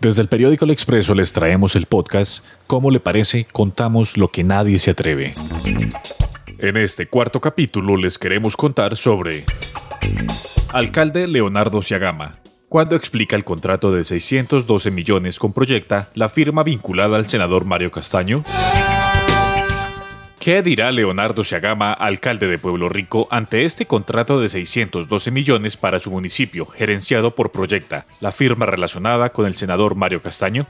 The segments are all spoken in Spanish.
Desde el periódico El Expreso les traemos el podcast ¿Cómo le parece? Contamos lo que nadie se atreve. En este cuarto capítulo les queremos contar sobre Alcalde Leonardo Ciagama. Cuando explica el contrato de 612 millones con Proyecta, la firma vinculada al senador Mario Castaño. ¿Qué dirá Leonardo Ciagama, alcalde de Pueblo Rico, ante este contrato de 612 millones para su municipio, gerenciado por Proyecta, la firma relacionada con el senador Mario Castaño?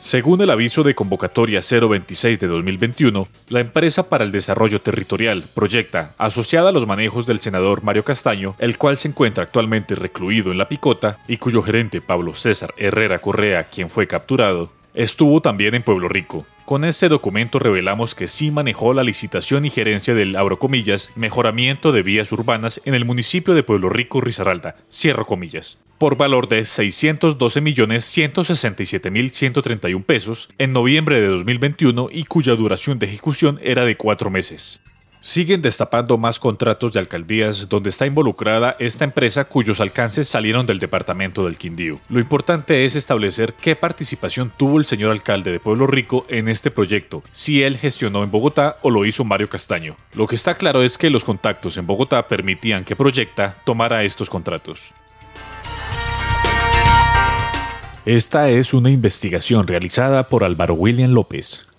Según el aviso de convocatoria 026 de 2021, la empresa para el desarrollo territorial Proyecta, asociada a los manejos del senador Mario Castaño, el cual se encuentra actualmente recluido en la picota y cuyo gerente Pablo César Herrera Correa, quien fue capturado, estuvo también en Pueblo Rico. Con este documento revelamos que sí manejó la licitación y gerencia del, abro comillas, mejoramiento de vías urbanas en el municipio de Pueblo Rico, Risaralda, cierro comillas, por valor de 612.167.131 pesos en noviembre de 2021 y cuya duración de ejecución era de cuatro meses. Siguen destapando más contratos de alcaldías donde está involucrada esta empresa cuyos alcances salieron del departamento del Quindío. Lo importante es establecer qué participación tuvo el señor alcalde de Pueblo Rico en este proyecto, si él gestionó en Bogotá o lo hizo Mario Castaño. Lo que está claro es que los contactos en Bogotá permitían que Proyecta tomara estos contratos. Esta es una investigación realizada por Álvaro William López.